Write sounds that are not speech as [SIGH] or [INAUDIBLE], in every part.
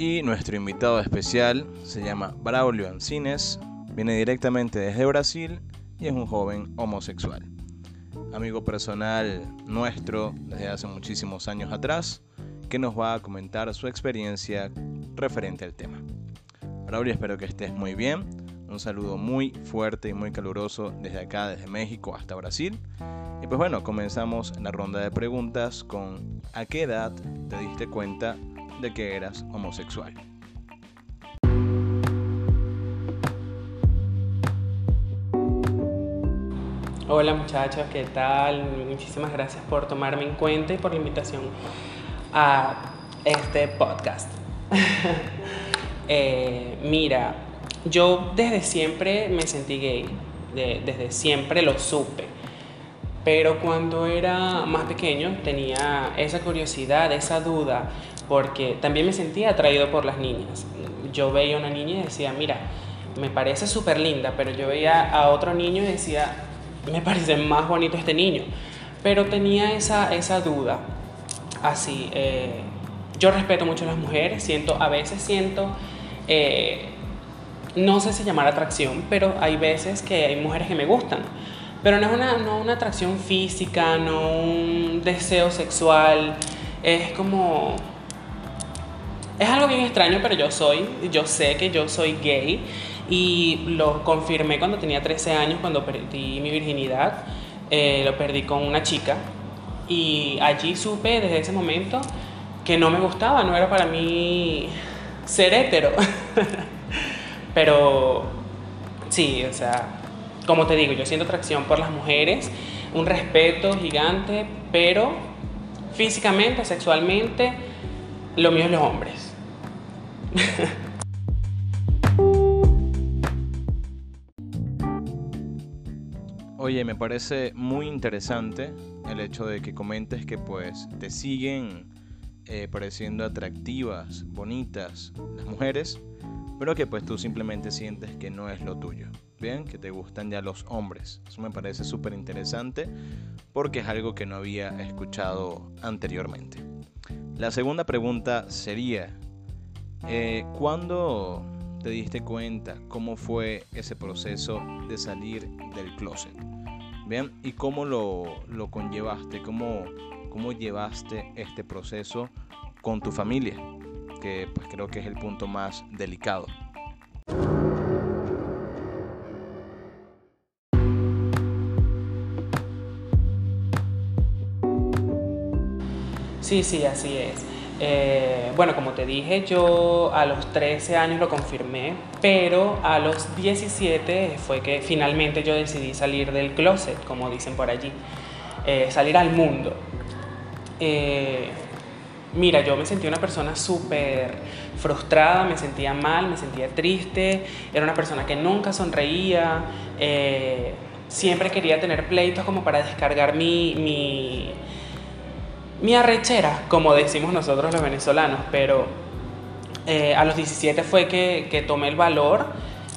Y nuestro invitado especial se llama Braulio Ancines, viene directamente desde Brasil y es un joven homosexual. Amigo personal nuestro desde hace muchísimos años atrás, que nos va a comentar su experiencia referente al tema. Braulio, espero que estés muy bien. Un saludo muy fuerte y muy caluroso desde acá, desde México hasta Brasil. Y pues bueno, comenzamos la ronda de preguntas con ¿a qué edad te diste cuenta de que eras homosexual? Hola muchachos, ¿qué tal? Muchísimas gracias por tomarme en cuenta y por la invitación a este podcast. [LAUGHS] eh, mira, yo desde siempre me sentí gay, desde siempre lo supe, pero cuando era más pequeño tenía esa curiosidad, esa duda, porque también me sentía atraído por las niñas. Yo veía a una niña y decía, mira, me parece súper linda, pero yo veía a otro niño y decía, me parece más bonito este niño. Pero tenía esa, esa duda. Así, eh, yo respeto mucho a las mujeres, siento, a veces siento eh, no sé si llamar atracción, pero hay veces que hay mujeres que me gustan. Pero no es una, no una atracción física, no un deseo sexual, es como... Es algo bien extraño, pero yo soy, yo sé que yo soy gay y lo confirmé cuando tenía 13 años, cuando perdí mi virginidad, eh, lo perdí con una chica y allí supe desde ese momento que no me gustaba, no era para mí ser hétero. [LAUGHS] Pero sí, o sea, como te digo, yo siento atracción por las mujeres, un respeto gigante, pero físicamente, sexualmente, lo mío es los hombres. [LAUGHS] Oye, me parece muy interesante el hecho de que comentes que pues te siguen eh, pareciendo atractivas, bonitas las mujeres, pero que pues tú simplemente sientes que no es lo tuyo. Bien, que te gustan ya los hombres. Eso me parece súper interesante porque es algo que no había escuchado anteriormente. La segunda pregunta sería, eh, ¿cuándo te diste cuenta cómo fue ese proceso de salir del closet? Bien, ¿y cómo lo, lo conllevaste? ¿Cómo, cómo llevaste este proceso con tu familia, que pues creo que es el punto más delicado. Sí, sí, así es. Eh, bueno, como te dije, yo a los 13 años lo confirmé, pero a los 17 fue que finalmente yo decidí salir del closet, como dicen por allí, eh, salir al mundo. Eh, mira, yo me sentía una persona súper frustrada, me sentía mal, me sentía triste, era una persona que nunca sonreía, siempre quería tener pleitos como para descargar mi, mi arrechera, como decimos nosotros los venezolanos, pero eh, a los 17 fue que, tomé el valor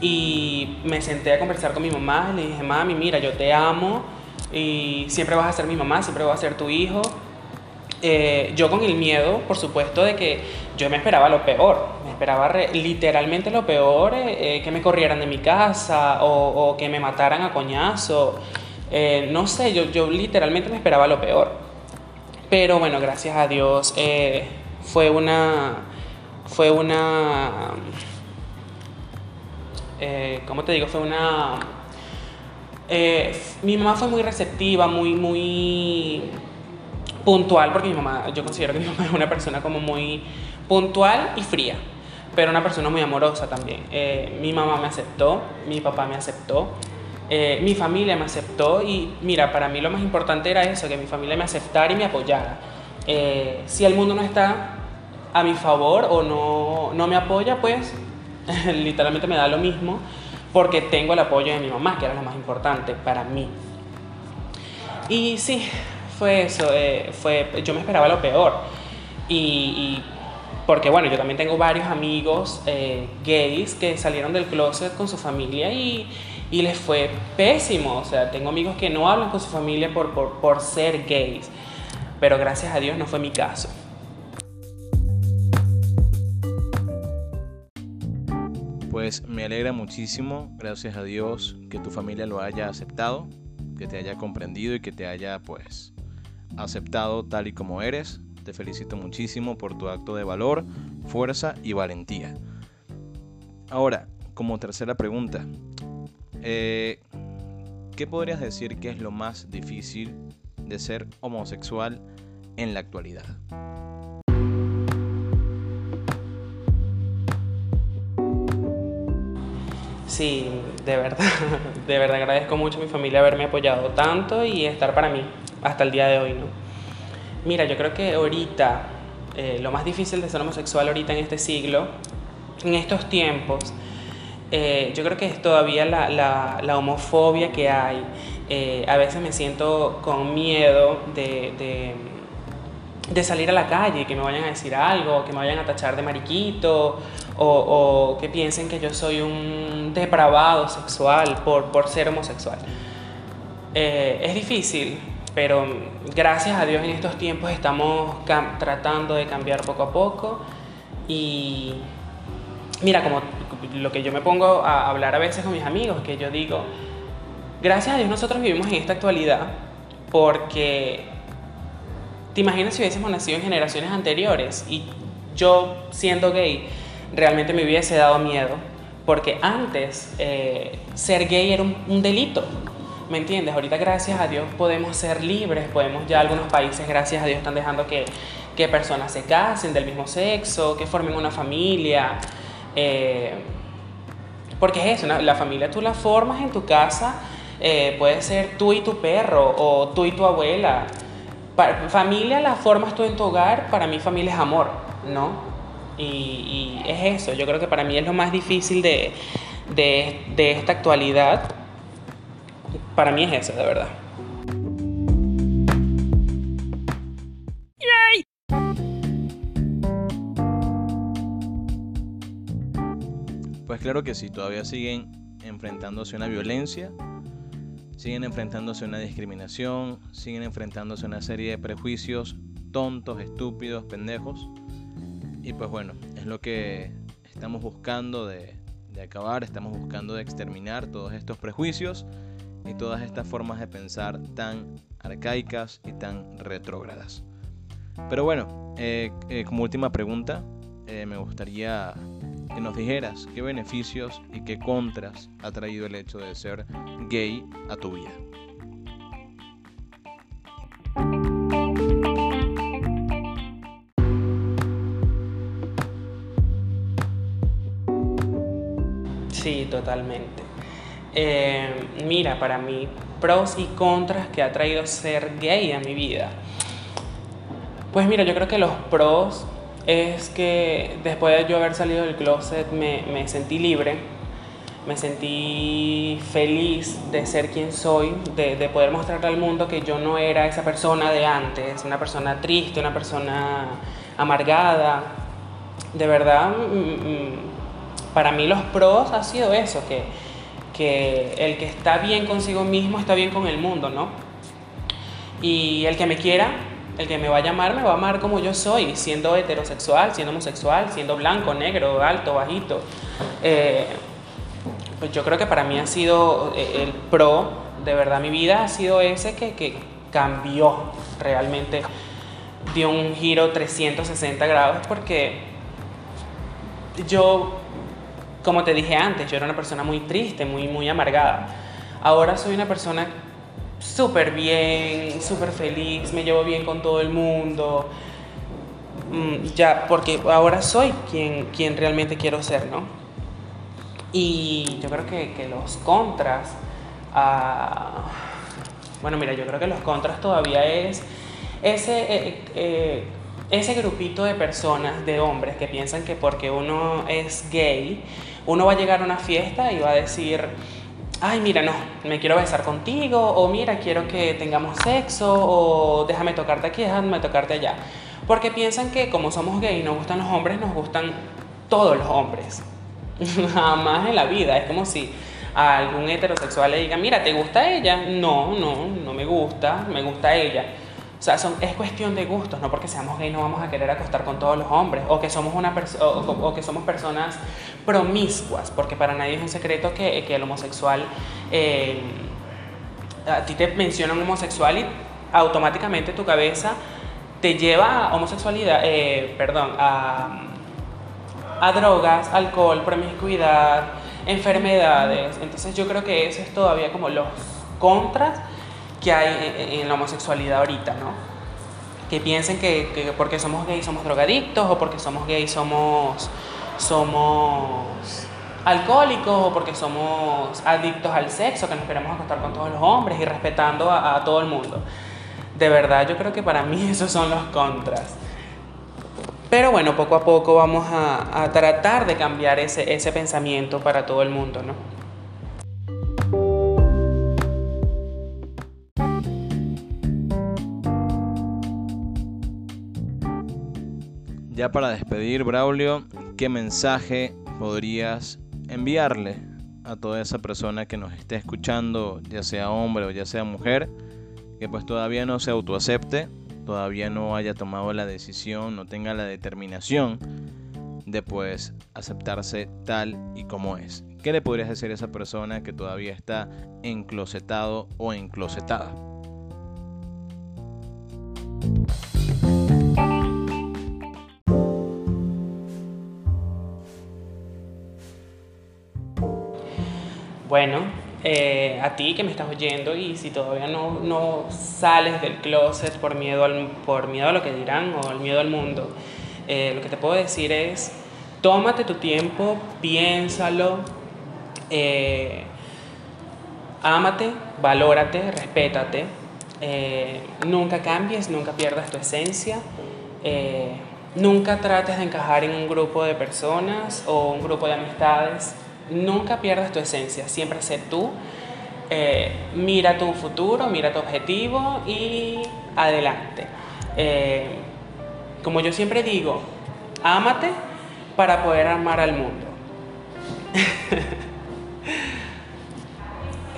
y me senté a conversar con mi mamá, le dije, mami, mira, yo te amo y siempre vas a ser mi mamá, siempre vas a ser tu hijo eh, yo con el miedo, por supuesto, de que yo me esperaba lo peor, me esperaba literalmente lo peor, eh, eh, que me corrieran de mi casa o, que me mataran a coñazo, no sé, yo, yo literalmente me esperaba lo peor. Pero bueno, gracias a Dios fue una, fue una, ¿cómo te digo? Fue una, mi mamá fue muy receptiva, muy, muy puntual, porque mi mamá, yo considero que mi [LAUGHS] mamá es una persona como muy puntual y fría, pero una persona muy amorosa también. Eh, mi mamá me aceptó, mi papá me aceptó, eh, mi familia me aceptó y mira, para mí lo más importante era eso, que mi familia me aceptara y me apoyara. Eh, si el mundo no está a mi favor o no, no me apoya, pues [LAUGHS] literalmente me da lo mismo porque tengo el apoyo de mi mamá, que era lo más importante para mí. Y sí, fue eso, eh, fue, yo me esperaba lo peor. Y, porque bueno, yo también tengo varios amigos gays que salieron del closet con su familia y, y, les fue pésimo. O sea, tengo amigos que no hablan con su familia por, por, por ser gays. Pero gracias a Dios no fue mi caso. Pues me alegra muchísimo, gracias a Dios, que tu familia lo haya aceptado, que te haya comprendido y que te haya pues aceptado tal y como eres. Te felicito muchísimo por tu acto de valor, fuerza y valentía. Ahora, como tercera pregunta, eh, ¿qué podrías decir que es lo más difícil de ser homosexual en la actualidad? Sí, de verdad, [LAUGHS] de verdad agradezco mucho a mi familia haberme apoyado tanto y estar para mí hasta el día de hoy, ¿no? Mira, yo creo que ahorita eh, lo más difícil de ser homosexual ahorita en este siglo, en estos tiempos, eh, yo creo que es todavía la, la, homofobia que hay. Eh, a veces me siento con miedo de, de, de, salir a la calle, que me vayan a decir algo, que me vayan a tachar de mariquito, o, o que piensen que yo soy un depravado sexual por, por ser homosexual. Eh, es difícil, pero gracias a Dios en estos tiempos estamos tratando de cambiar poco a poco y mira, como lo que yo me pongo a hablar a veces con mis amigos, que yo digo, gracias a Dios nosotros vivimos en esta actualidad porque te imaginas si hubiésemos nacido en generaciones anteriores y yo siendo gay realmente me hubiese dado miedo porque antes eh, ser gay era un, un delito. ¿Me entiendes? Ahorita gracias a Dios podemos ser libres, podemos ya algunos países gracias a Dios están dejando que, que personas se casen del mismo sexo, que formen una familia. Eh, porque es eso, la familia tú la formas en tu casa, eh, puede ser tú y tu perro o tú y tu abuela. Familia la formas tú en tu hogar, para mí familia es amor, ¿no? Y, y, es eso, yo creo que para mí es lo más difícil de, de, de esta actualidad. Para mí es eso, de verdad. Pues claro que sí, todavía siguen enfrentándose a una violencia, siguen enfrentándose a una discriminación, siguen enfrentándose a una serie de prejuicios tontos, estúpidos, pendejos. Y pues bueno, es lo que estamos buscando de, de acabar, estamos buscando de exterminar todos estos prejuicios y todas estas formas de pensar tan arcaicas y tan retrógradas. Pero bueno, eh, eh, como última pregunta, eh, me gustaría que nos dijeras qué beneficios y qué contras ha traído el hecho de ser gay a tu vida. Sí, totalmente. Eh, mira, para mí, pros y contras que ha traído ser gay a mi vida. Pues mira, yo creo que los pros es que después de yo haber salido del closet me, me sentí libre, me sentí feliz de ser quien soy, de, de, poder mostrarle al mundo que yo no era esa persona de antes, una persona triste, una persona amargada. De verdad, para mí los pros ha sido eso, que, que el que está bien consigo mismo está bien con el mundo, ¿no? Y el que me quiera el que me va a llamar me va a amar como yo soy, siendo heterosexual, siendo homosexual, siendo blanco, negro, alto, bajito. Eh, pues yo creo que para mí ha sido eh, el pro, de verdad mi vida ha sido ese que, que cambió realmente, dio un giro 360 grados porque yo, como te dije antes, yo era una persona muy triste, muy, muy amargada. Ahora soy una persona súper bien, súper feliz, me llevo bien con todo el mundo. Mm, ya, porque ahora soy quien, quien realmente quiero ser, ¿no? Y yo creo que, que los contras, uh, bueno, mira, yo creo que los contras todavía es ese, eh, eh, ese grupito de personas, de hombres, que piensan que porque uno es gay, uno va a llegar a una fiesta y va a decir, ay, mira, no, me quiero besar contigo, o mira, quiero que tengamos sexo, o déjame tocarte aquí, déjame tocarte allá. Porque piensan que como somos gay y nos gustan los hombres, nos gustan todos los hombres. [LAUGHS] Jamás en la vida. Es como si a algún heterosexual le diga, mira, ¿te gusta ella? No, no, no me gusta, me gusta ella. O sea, son, es cuestión de gustos, no porque seamos gay no vamos a querer acostar con todos los hombres, o que somos, una o, que somos personas promiscuas, porque para nadie es un secreto que, el homosexual, eh, a ti te mencionan homosexual y automáticamente tu cabeza te lleva a homosexualidad, eh, perdón, a drogas, alcohol, promiscuidad, enfermedades. Entonces yo creo que eso es todavía como los contras que hay en, la homosexualidad ahorita, ¿no? Que piensen que, porque somos gays somos drogadictos o porque somos gays somos, somos alcohólicos o porque somos adictos al sexo, que nos queremos acostar con todos los hombres y respetando a, todo el mundo. De verdad, yo creo que para mí [LAUGHS] esos son los contras. Pero bueno, poco a poco vamos a, a tratar de cambiar ese, ese pensamiento para todo el mundo, ¿no? Ya para despedir, Braulio, ¿qué mensaje podrías enviarle a toda esa persona que nos esté escuchando, ya sea hombre o ya sea mujer, que pues todavía no se autoacepte, todavía no haya tomado la decisión, no tenga la determinación de pues aceptarse tal y como es? ¿Qué le podrías decir a esa persona que todavía está enclosetado o enclosetada? Bueno, eh, a ti que me estás oyendo y si todavía no, no sales del closet por miedo, al, por miedo a lo que dirán o al miedo al mundo, eh, lo que te puedo decir es, tómate tu tiempo, piénsalo, eh, ámate, valórate, respétate, nunca cambies, nunca pierdas tu esencia. Nunca trates de encajar en un grupo de personas o un grupo de amistades nunca pierdas tu esencia, siempre sé tú. Eh, mira tu futuro, mira tu objetivo y adelante. Eh, como yo siempre digo, ámate para poder amar al mundo. [LAUGHS]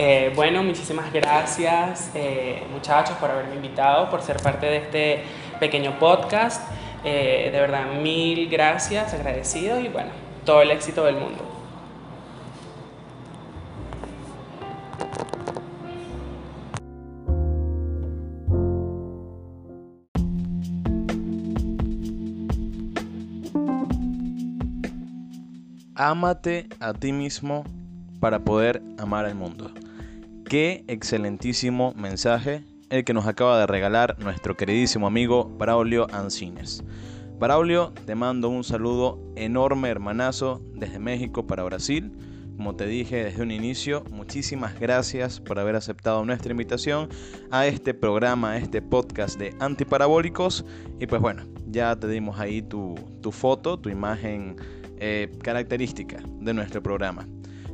Eh, bueno, muchísimas gracias muchachos por haberme invitado, por ser parte de este pequeño podcast. de verdad, mil gracias, agradecido y bueno, todo el éxito del mundo. Ámate a ti mismo para poder amar al mundo. Qué excelentísimo mensaje el que nos acaba de regalar nuestro queridísimo amigo Braulio Ancines. Braulio, te mando un saludo enorme, hermanazo, desde México para Brasil. Como te dije desde un inicio, muchísimas gracias por haber aceptado nuestra invitación a este programa, a este podcast de antiparabólicos. Y pues bueno, ya te dimos ahí tu, tu foto, tu imagen eh, característica de nuestro programa.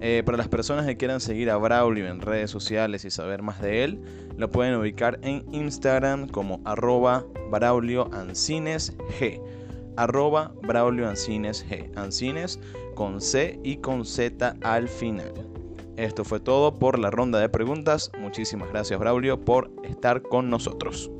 Eh, para las personas que quieran seguir a Braulio en redes sociales y saber más de él, lo pueden ubicar en Instagram como arroba Braulio Ancines G. Arroba. Ancines con C y con Z al final. Esto fue todo por la ronda de preguntas. Muchísimas gracias Braulio por estar con nosotros.